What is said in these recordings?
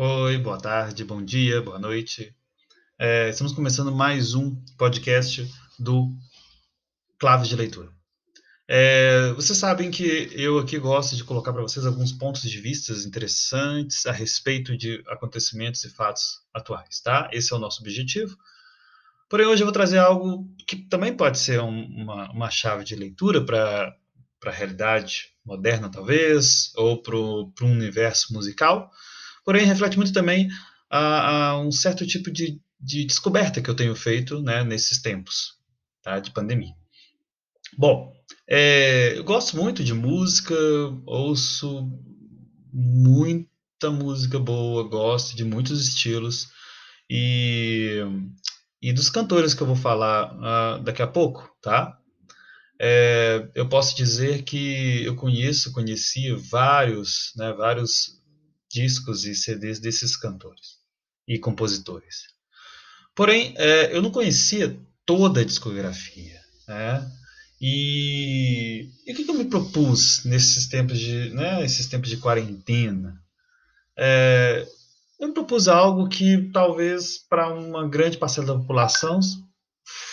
Oi, boa tarde, bom dia, boa noite. É, estamos começando mais um podcast do Claves de Leitura. É, vocês sabem que eu aqui gosto de colocar para vocês alguns pontos de vista interessantes a respeito de acontecimentos e fatos atuais, tá? Esse é o nosso objetivo. Porém, hoje eu vou trazer algo que também pode ser um, uma, uma chave de leitura para a realidade moderna, talvez, ou para um universo musical porém reflete muito também a, a um certo tipo de, de, descoberta que eu tenho feito né, nesses tempos tá, de pandemia. Bom, é, eu gosto muito de música, ouço muita música boa, gosto de muitos estilos e, e dos cantores que eu vou falar uh, daqui a pouco, tá? É, eu posso dizer que eu conheço, conheci vários, né, vários discos e CDs desses cantores e compositores. Porém, é, eu não conhecia toda a discografia, né? E, e o que, eu me propus nesses tempos de, né, esses tempos de quarentena? É, eu me propus algo que talvez para uma grande parcela da população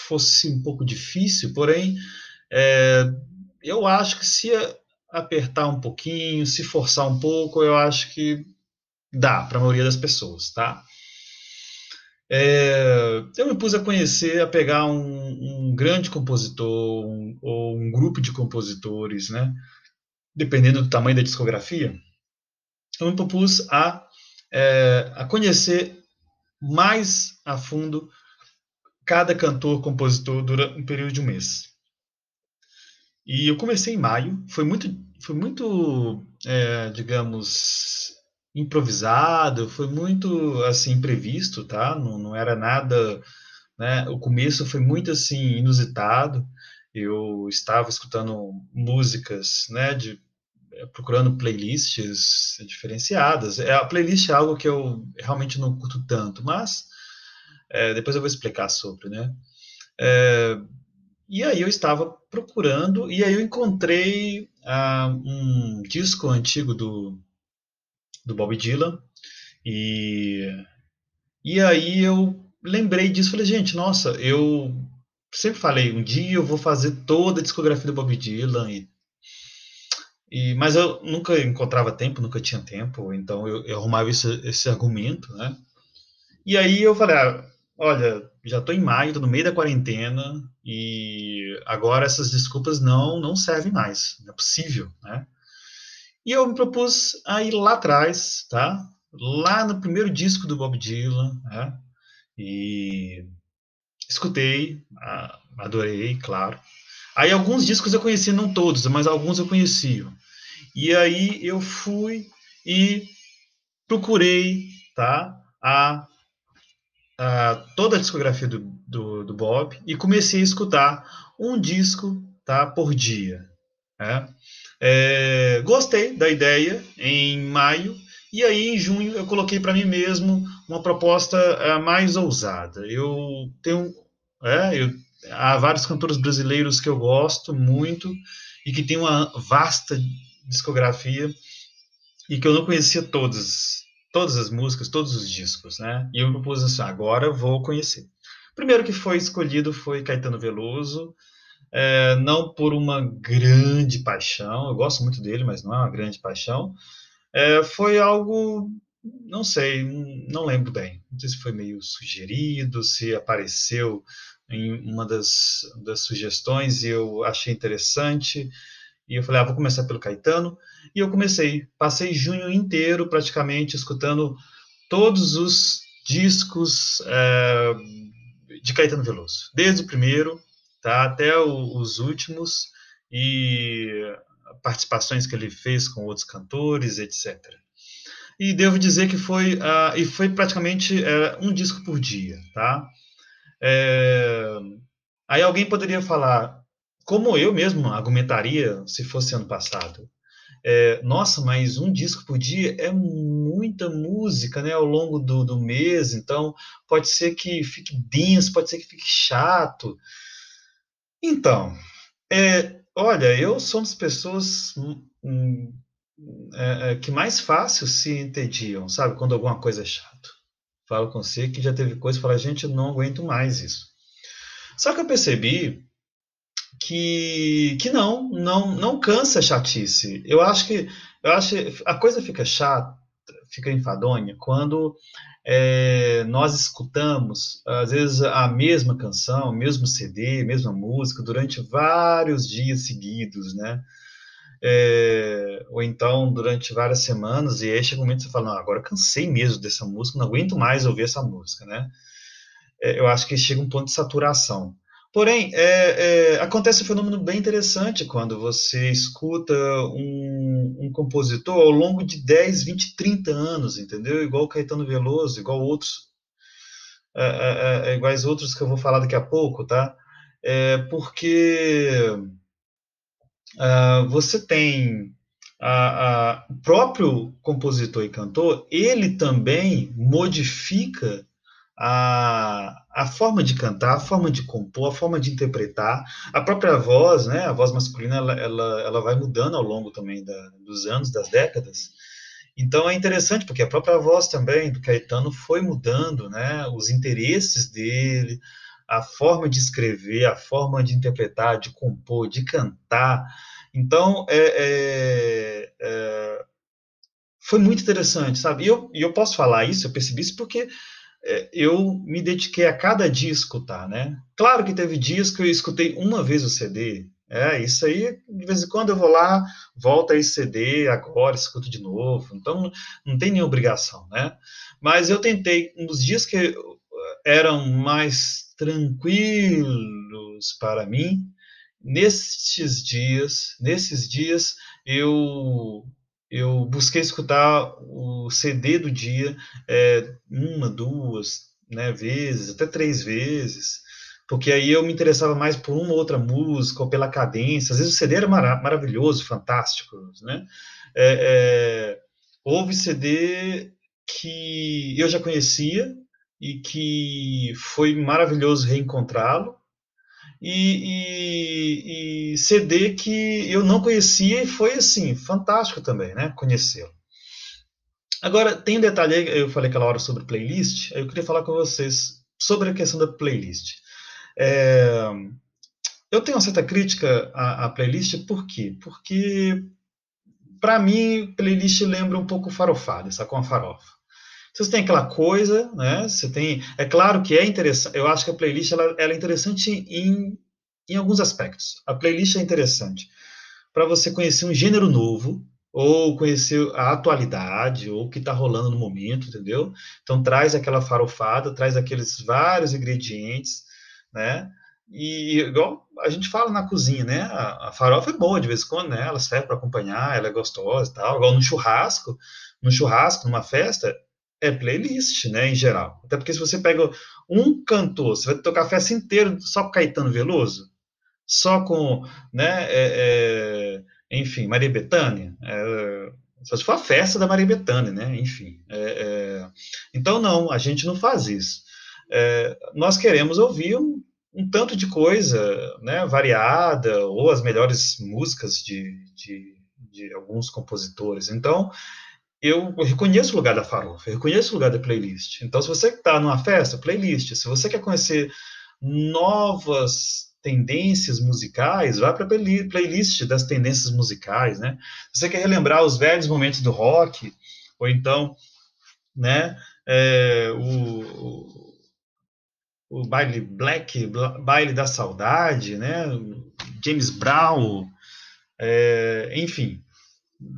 fosse um pouco difícil, porém, é, eu acho que se apertar um pouquinho, se forçar um pouco, eu acho que dá para a maioria das pessoas, tá? É, eu me pus a conhecer, a pegar um, um grande compositor um, ou um grupo de compositores, né? Dependendo do tamanho da discografia, eu me propus a, é, a conhecer mais a fundo cada cantor, compositor durante um período de um mês. E eu comecei em maio, foi muito, foi muito, é, digamos, improvisado, foi muito assim imprevisto, tá? Não, não era nada, né? O começo foi muito assim inusitado. Eu estava escutando músicas, né? De é, procurando playlists diferenciadas. É, a playlist é algo que eu realmente não curto tanto, mas é, depois eu vou explicar sobre, né? É, e aí eu estava procurando, e aí eu encontrei ah, um disco antigo do, do Bob Dylan, e, e aí eu lembrei disso, falei, gente, nossa, eu sempre falei, um dia eu vou fazer toda a discografia do Bob Dylan, e, e, mas eu nunca encontrava tempo, nunca tinha tempo, então eu, eu arrumava esse, esse argumento, né? E aí eu falei, ah, olha, já estou em maio, estou no meio da quarentena e agora essas desculpas não não servem mais, não é possível, né? E eu me propus a ir lá atrás, tá? Lá no primeiro disco do Bob Dylan, né? E escutei, adorei, claro. Aí alguns discos eu conhecia, não todos, mas alguns eu conhecia. E aí eu fui e procurei, tá? A uh, toda a discografia do, do, do, Bob e comecei a escutar um disco tá, por dia. Né? É, gostei da ideia em maio e aí em junho eu coloquei para mim mesmo uma proposta uh, mais ousada. Eu tenho, é, eu, há vários cantores brasileiros que eu gosto muito e que tem uma vasta discografia e que eu não conhecia todas todas as músicas, todos os discos, né? E eu propus assim, agora vou conhecer. O primeiro que foi escolhido foi Caetano Veloso, é, não por uma grande paixão, eu gosto muito dele, mas não é uma grande paixão. É, foi algo, não sei, não lembro bem. Não sei se foi meio sugerido, se apareceu em uma das, das sugestões e eu achei interessante. E eu falei, ah, vou começar pelo Caetano. E eu comecei, passei junho inteiro praticamente escutando todos os discos é, de Caetano Veloso, desde o primeiro tá, até o, os últimos e participações que ele fez com outros cantores, etc. E devo dizer que foi, uh, e foi praticamente uh, um disco por dia, tá? É, aí alguém poderia falar, como eu mesmo argumentaria se fosse ano passado é, nossa, mas um disco por dia é muita música, né, ao longo do, do mês, então pode ser que fique denso, pode ser que fique chato. Então, é, olha, eu sou uma das pessoas hum, hum é, é, que mais fácil se entediam, sabe? Quando alguma coisa é chato. Falo com você que já teve coisa e fala, gente, eu não aguento mais isso. Só que eu percebi que, que não, não, não cansa a chatice. Eu acho que eu acho a coisa fica chata, fica enfadonha quando é, nós escutamos às vezes a mesma canção, o mesmo CD, a mesma música durante vários dias seguidos, né? É, ou então durante várias semanas e aí chega um momento que você fala, não, agora cansei mesmo dessa música, não aguento mais ouvir essa música, né? É, eu acho que chega um ponto de saturação. Porém, é, é, acontece um fenômeno bem interessante quando você escuta um, um, compositor ao longo de 10, 20, 30 anos, entendeu? Igual Caetano Veloso, igual outros, é, é, é, iguais outros que eu vou falar daqui a pouco, tá? É, porque uh, você tem o próprio compositor e cantor, ele também modifica a, a forma de cantar, a forma de compor, a forma de interpretar, a própria voz, né, a voz masculina, ela, ela, ela vai mudando ao longo também da, dos anos, das décadas. Então é interessante porque a própria voz também do Caetano foi mudando, né, os interesses dele, a forma de escrever, a forma de interpretar, de compor, de cantar. Então é, é, é foi muito interessante, sabe? E eu, e eu posso falar isso, eu percebi isso porque eu me dediquei a cada dia escutar, né? Claro que teve dias que eu escutei uma vez o CD, é, isso aí, de vez em quando eu vou lá, volta esse CD, agora escuto de novo, então não tem nenhuma obrigação, né? Mas eu tentei, nos dias que eram mais tranquilos para mim, nesses dias, nesses dias eu eu busquei escutar o CD do dia é, uma, duas né, vezes, até três vezes, porque aí eu me interessava mais por uma ou outra música ou pela cadência. Às vezes o CD era mara maravilhoso, fantástico, né? É, é, houve CD que eu já conhecia e que foi maravilhoso reencontrá-lo, e, e, e, CD que eu não conhecia e foi assim, fantástico também, né? Conhecê-lo. Agora, tem um detalhe eu falei aquela hora sobre playlist, eu queria falar com vocês sobre a questão da playlist. É, eu tenho uma certa crítica à, à playlist, por quê? Porque, para mim, playlist lembra um pouco farofada, com a farofa. Você tem aquela coisa, né? Você tem, é claro que é interessante. Eu acho que a playlist ela, ela é interessante em, em alguns aspectos. A playlist é interessante para você conhecer um gênero novo ou conhecer a atualidade ou o que está rolando no momento, entendeu? Então traz aquela farofada, traz aqueles vários ingredientes, né? E igual a gente fala na cozinha, né? A, a farofa é boa de vez em quando, né? Ela serve para acompanhar, ela é gostosa e tal. Igual no churrasco, no churrasco, numa festa, é playlist, né, em geral. Até porque se você pega um cantor, você vai tocar a festa inteira só com Caetano Veloso, só com, né, é, é, enfim, Maria Bethânia, é, só se for a festa da Maria Bethânia, né, enfim. É, é, então, não, a gente não faz isso. É, nós queremos ouvir um, um, tanto de coisa, né, variada, ou as melhores músicas de, de, de alguns compositores. Então, eu reconheço o lugar da farofa, eu reconheço o lugar da playlist. Então, se você está numa festa, playlist. Se você quer conhecer novas tendências musicais, vá para a playlist das tendências musicais, né? Se você quer relembrar os velhos momentos do rock, ou então, né, é, o, o baile black, baile da saudade, né, James Brown, é, enfim,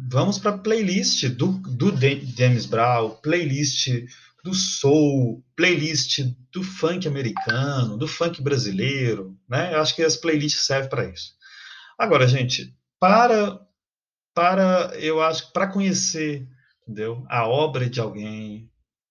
vamos para playlist do, do James Brown, playlist do soul, playlist do funk americano, do funk brasileiro, né? Eu acho que as playlists servem para isso. Agora, gente, para para eu acho para conhecer, entendeu? A obra de alguém,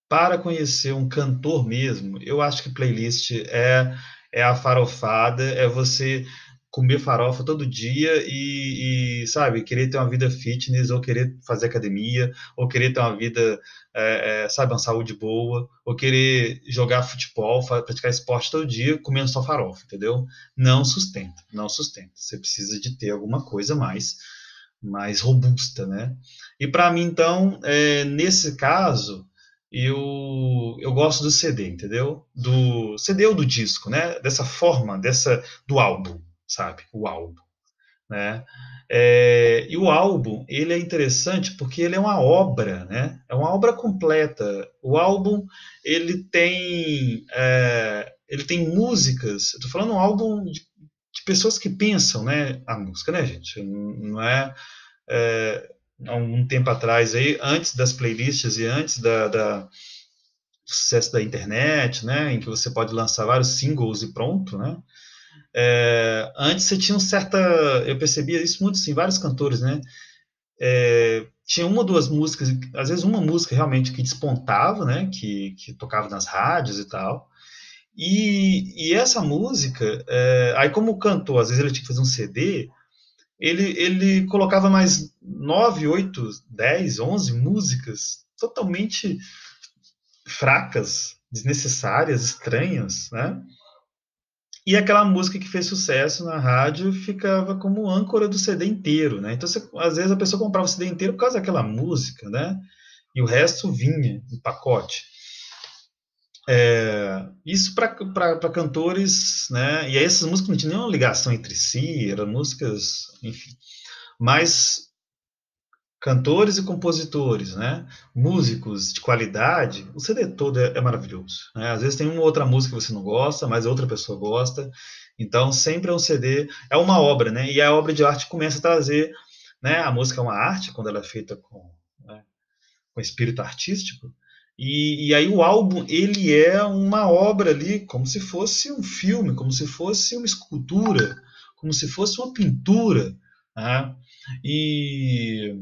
para conhecer um cantor mesmo, eu acho que playlist é é a farofada, é você comer farofa todo dia e, e, sabe, querer ter uma vida fitness, ou querer fazer academia, ou querer ter uma vida, é, é, sabe, uma saúde boa, ou querer jogar futebol, praticar esporte todo dia comendo só farofa, entendeu? Não sustenta, não sustenta. Você precisa de ter alguma coisa mais, mais robusta, né? E para mim, então, é, nesse caso, eu, eu gosto do CD, entendeu? Do CD ou do disco, né? Dessa forma, dessa do álbum, sabe? O álbum, né? É, e o álbum, ele é interessante porque ele é uma obra, né? É uma obra completa. O álbum, ele tem, é, ele tem músicas. Eu tô falando um álbum de, de, pessoas que pensam, né? A música, né, gente? Não é, é há um tempo atrás aí, antes das playlists e antes da, da sucesso da internet, né? Em que você pode lançar vários singles e pronto, né? É, antes você tinha um certa. Eu percebia isso muito, sim, vários cantores, né? É, tinha uma ou duas músicas, às vezes uma música realmente que despontava, né? Que, que tocava nas rádios e tal. E, e essa música, é, aí como o cantor, às vezes ele tinha que fazer um CD, ele, ele colocava mais nove, oito, dez, onze músicas totalmente fracas, desnecessárias, estranhas, né? E aquela música que fez sucesso na rádio ficava como âncora do CD inteiro, né? Então, você, às vezes a pessoa comprava o CD inteiro por causa daquela música, né? E o resto vinha em pacote. É, isso para cantores, né? E aí essas músicas não tinham nenhuma ligação entre si, eram músicas, enfim. Mas cantores e compositores, né? músicos de qualidade, o CD todo é, é maravilhoso. Né? Às vezes tem uma outra música que você não gosta, mas outra pessoa gosta. Então sempre é um CD, é uma obra, né? E a obra de arte começa a trazer, né? A música é uma arte quando ela é feita com, né? com espírito artístico. E, e, aí o álbum ele é uma obra ali, como se fosse um filme, como se fosse uma escultura, como se fosse uma pintura. Né? E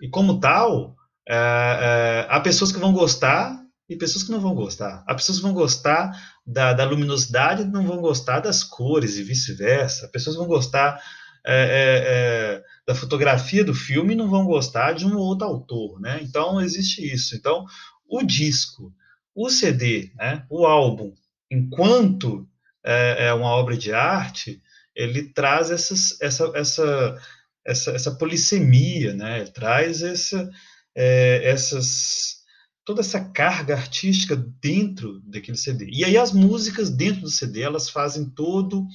e como tal, é, é, há pessoas que vão gostar e pessoas que não vão gostar. Há pessoas que vão gostar da, da luminosidade e não vão gostar das cores e vice-versa. Pessoas vão gostar é, é, é, da fotografia do filme e não vão gostar de um outro autor, né? Então existe isso. Então o disco, o CD, né, o álbum, enquanto é, é uma obra de arte, ele traz essas, essa, essa essa, essa polissemia, né? traz essa, é, essas, toda essa carga artística dentro daquele CD. E aí as músicas dentro do CD, elas fazem todo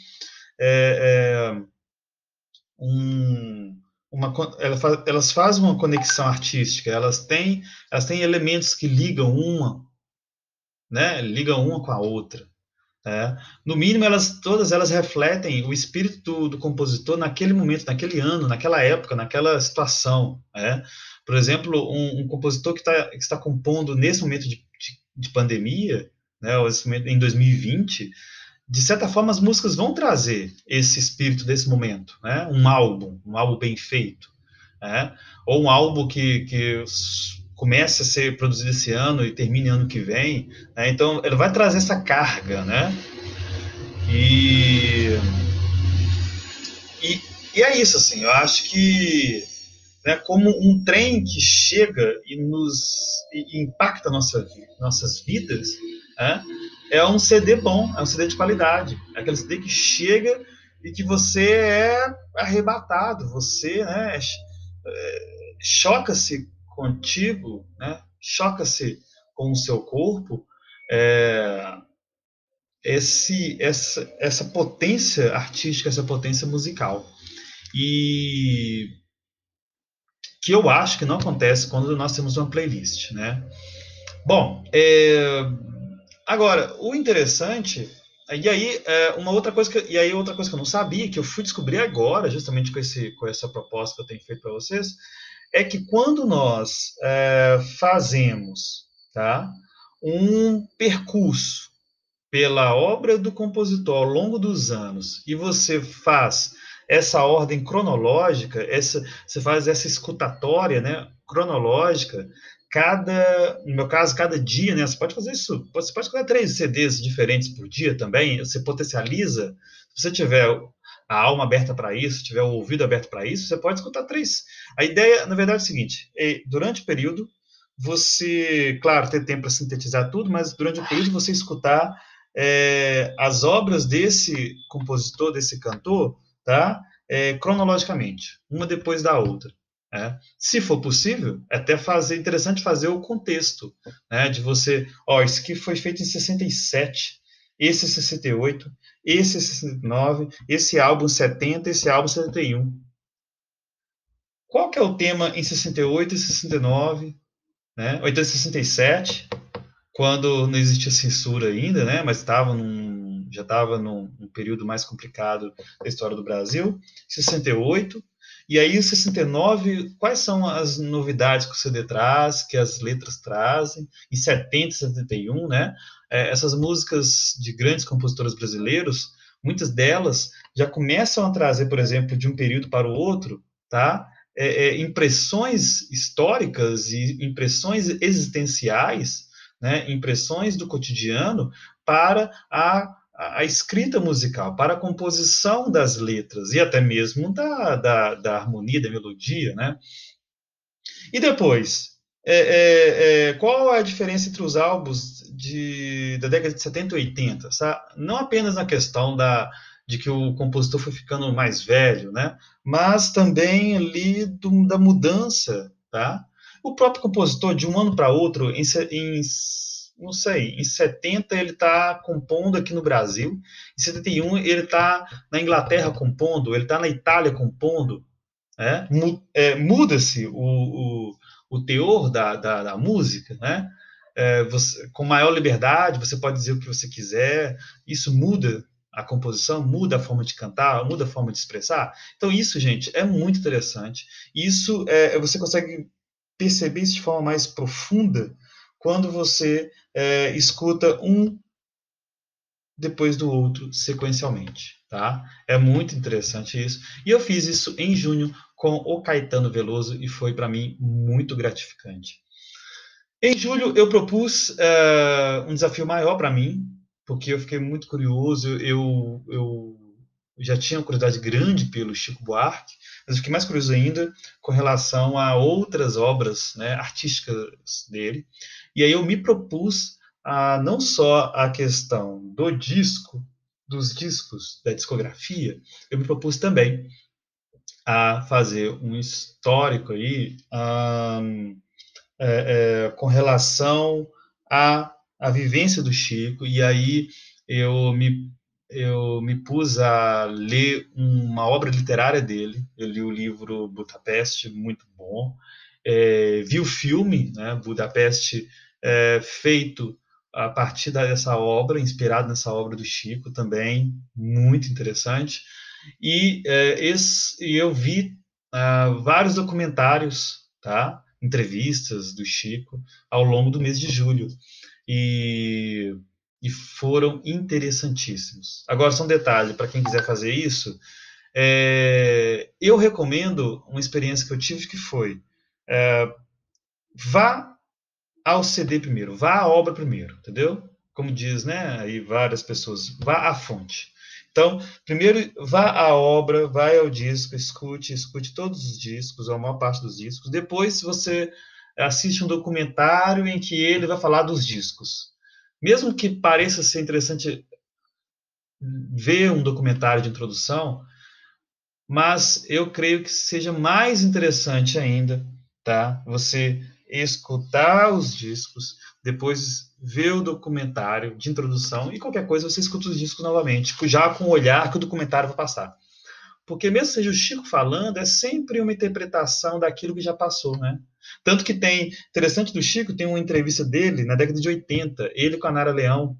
é, é, um, uma, elas fazem uma conexão artística, elas têm, elas têm elementos que ligam uma, né, ligam uma com a outra. É. No mínimo, elas todas elas refletem o espírito do, do, compositor naquele momento, naquele ano, naquela época, naquela situação. É. Por exemplo, um, um compositor que, tá, que, está compondo nesse momento de, de, de pandemia, né, em 2020, de certa forma as músicas vão trazer esse espírito desse momento, né? Um álbum, um álbum bem feito, né? ou um álbum que, que comece a ser produzido esse ano e termine ano que vem. Né? Então, ele vai trazer essa carga, né? E, e, e, é isso, assim, eu acho que né, como um trem que chega e nos e impacta nossa, nossas vidas, né, é um CD bom, é um CD de qualidade, é aquele CD que chega e que você é arrebatado, você né, é, choca-se contigo, né? choca-se com o seu corpo, é, esse, essa, essa potência artística, essa potência musical. E que eu acho que não acontece quando nós temos uma playlist, né? Bom, é, agora o interessante e aí é, uma outra coisa que e aí outra coisa que eu não sabia que eu fui descobrir agora, justamente com esse com essa proposta que eu tenho feito para vocês, é que quando nós é, fazemos tá, um percurso pela obra do compositor ao longo dos anos e você faz essa ordem cronológica, essa, você faz essa escutatória né, cronológica, cada, no meu caso, cada dia, né, você pode fazer isso, você pode escutar três CDs diferentes por dia também, você potencializa, se você tiver a alma aberta para isso, tiver o ouvido aberto para isso, você pode escutar três. A ideia, na verdade, é o seguinte: é, durante o período, você, claro, ter tempo para sintetizar tudo, mas durante o período você escutar é, as obras desse compositor, desse cantor, tá? É, cronologicamente, uma depois da outra. Né? Se for possível, é até fazer interessante fazer o contexto, né? De você, ó, isso aqui foi feito em 67, esse 68, esse 69, esse álbum 70, esse álbum 71. Qual que é o tema em 68 e 69, né? Ou então 67, quando não existia censura ainda, né? Mas estava num, já estava num, num período mais complicado da história do Brasil. 68, e aí, 69, quais são as novidades que o CD traz, que as letras trazem? Em 70 71, né? É, essas músicas de grandes compositores brasileiros, muitas delas já começam a trazer, por exemplo, de um período para o outro, tá? É, é, impressões históricas e impressões existenciais, né? Impressões do cotidiano para a a, escrita musical, para a composição das letras e até mesmo da, da, da harmonia, da melodia, né? E depois, é, é, é, qual é a diferença entre os álbuns de, da década de 70 e 80? Sabe? Não apenas na questão da, de que o compositor foi ficando mais velho, né? mas também ali do, da mudança. Tá? O próprio compositor, de um ano para outro, em, em não sei, em 70 ele está compondo aqui no Brasil, em 71 ele está na Inglaterra compondo, ele está na Itália compondo, né? é, muda-se o, o, o, teor da, da, da música, né? É, você, com maior liberdade, você pode dizer o que você quiser, isso muda a composição, muda a forma de cantar, muda a forma de expressar. Então, isso, gente, é muito interessante. Isso é, você consegue perceber isso de forma mais profunda quando você é, escuta um depois do outro sequencialmente, tá? É muito interessante isso. E eu fiz isso em junho com o Caetano Veloso e foi para mim muito gratificante. Em julho eu propus uh, um desafio maior para mim, porque eu fiquei muito curioso. Eu, eu já tinha uma curiosidade grande pelo Chico Buarque, mas fiquei mais curioso ainda com relação a outras obras né, artísticas dele. E aí eu me propus a não só a questão do disco, dos discos da discografia, eu me propus também a fazer um histórico aí um, é, é, com relação à, à vivência do Chico, e aí eu me, eu me pus a ler uma obra literária dele, eu li o livro Budapeste, muito bom, é, vi o filme, né, Budapeste, é, feito a partir dessa obra, inspirado nessa obra do Chico também, muito interessante. E, é, esse, eu vi uh, vários documentários, tá? entrevistas do Chico ao longo do mês de julho. E, e foram interessantíssimos. Agora, só um detalhe, para quem quiser fazer isso, é, eu recomendo uma experiência que eu tive que foi é, vá ao CD primeiro, vá à obra primeiro, entendeu? Como diz, né, aí várias pessoas, vá à fonte. Então, primeiro vá à obra, vai ao disco, escute, escute todos os discos, ou a maior parte dos discos. Depois você assiste um documentário em que ele vai falar dos discos. Mesmo que pareça ser interessante ver um documentário de introdução, mas eu creio que seja mais interessante ainda, tá? Você escutar os discos, depois ver o documentário de introdução e qualquer coisa você escuta os discos novamente, já com o olhar que o documentário vai passar. Porque mesmo seja o Chico falando, é sempre uma interpretação daquilo que já passou, né? Tanto que tem, interessante do Chico, tem uma entrevista dele na década de 80, ele com a Nara Leão,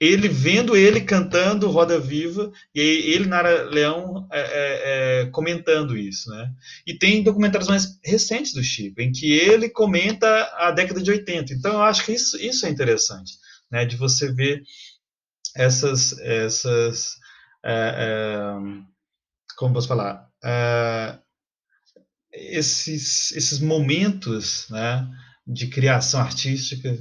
ele vendo ele cantando Roda Viva e ele, Nara Leão, é, é, é, comentando isso, né? E tem documentários mais recentes do Chico, em que ele comenta a década de 80. Então, eu acho que isso, isso é interessante, né? De você ver essas... essas é, é, como posso falar? É, esses, esses momentos, né? De criação artística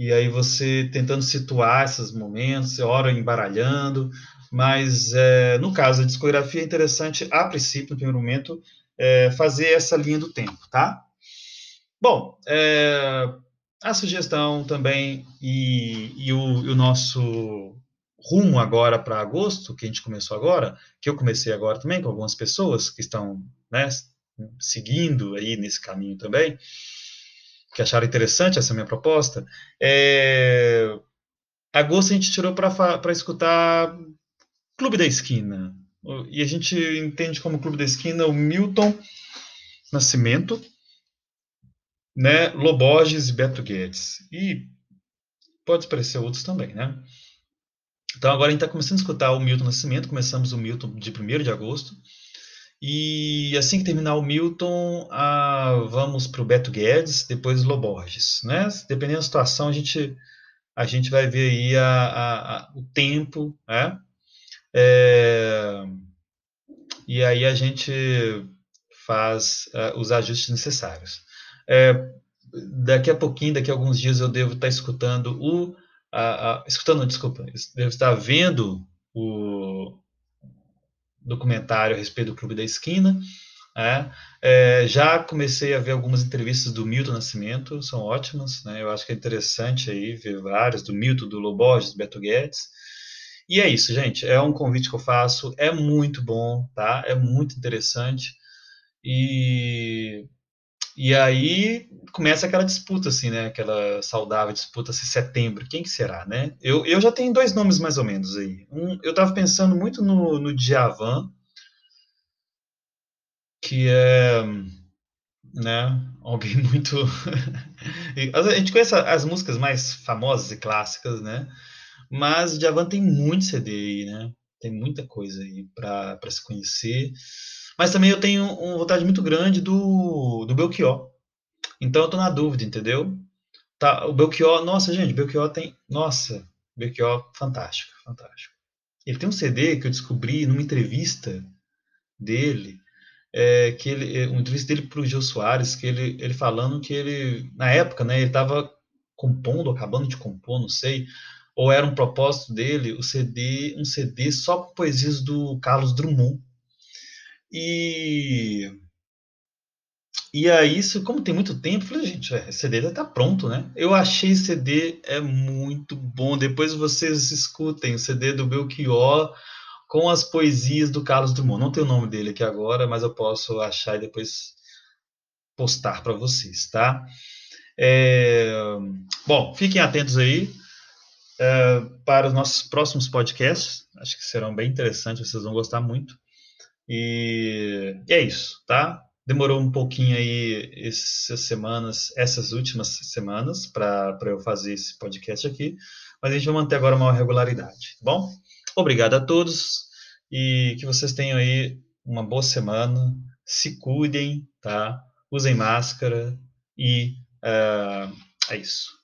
e aí você tentando situar esses momentos, você ora embaralhando, mas é, no caso da discografia é interessante, a princípio, no primeiro momento, é, fazer essa linha do tempo, tá? Bom, é, a sugestão também e, e, o, e o nosso rumo agora para agosto, que a gente começou agora, que eu comecei agora também com algumas pessoas que estão né, seguindo aí nesse caminho também, que acharam interessante essa minha proposta, é, agosto a gente tirou para escutar Clube da Esquina. E a gente entende como Clube da Esquina o Milton Nascimento, né, Loborges e Beto Guedes. E pode parecer outros também, né? Então agora a gente está começando a escutar o Milton Nascimento, começamos o Milton de 1 de agosto. E assim que terminar o Milton, ah, vamos para o Beto Guedes, depois Loborges. Né? Dependendo da situação, a gente, a gente vai ver aí a, a, a, o tempo, né? É, e aí a gente faz uh, os ajustes necessários. É, daqui a pouquinho, daqui a alguns dias, eu devo estar escutando o. Uh, uh, escutando, desculpa, devo estar vendo o documentário a respeito do Clube da Esquina. É, é, já comecei a ver algumas entrevistas do Milton Nascimento, são ótimas, né? Eu acho que é interessante aí ver várias, do Milton, do Loborges, do Beto Guedes. E é isso, gente. É um convite que eu faço. É muito bom, tá? É muito interessante. E, e aí começa aquela disputa, assim, né? Aquela saudável disputa se setembro. Quem que será, né? Eu, eu já tenho dois nomes mais ou menos aí. Um, eu estava pensando muito no, no Djavan, que é né? Alguém muito. a gente conhece as músicas mais famosas e clássicas, né? Mas o Djavan tem muito CD aí, né? Tem muita coisa aí para se conhecer. Mas também eu tenho uma vontade muito grande do, do Belchior. Então eu tô na dúvida, entendeu? Tá, o Belchior, nossa, gente, Belchior tem. Nossa, Belchior, fantástico, fantástico. Ele tem um CD que eu descobri numa entrevista dele, é, que ele, é, uma entrevista dele para o Gil Soares, que ele, ele falando que ele, na época, né, ele estava compondo, acabando de compor, não sei, ou era um propósito dele o CD, um CD só com poesias do Carlos Drummond. E e aí, isso, como tem muito tempo, falei, gente, esse CD já está pronto, né? Eu achei esse CD é muito bom. Depois vocês escutem o CD do Belchior com as poesias do Carlos Drummond. Não tem o nome dele aqui agora, mas eu posso achar e depois postar para vocês, tá? É... Bom, fiquem atentos aí uh, para os nossos próximos podcasts. Acho que serão bem interessantes, vocês vão gostar muito. E, é isso, tá? Demorou um pouquinho aí essas semanas, essas últimas semanas, para eu fazer esse podcast aqui, mas a gente vai manter agora uma regularidade, tá bom? Obrigado a todos e que vocês tenham aí uma boa semana. Se cuidem, tá? Usem máscara e uh, é isso.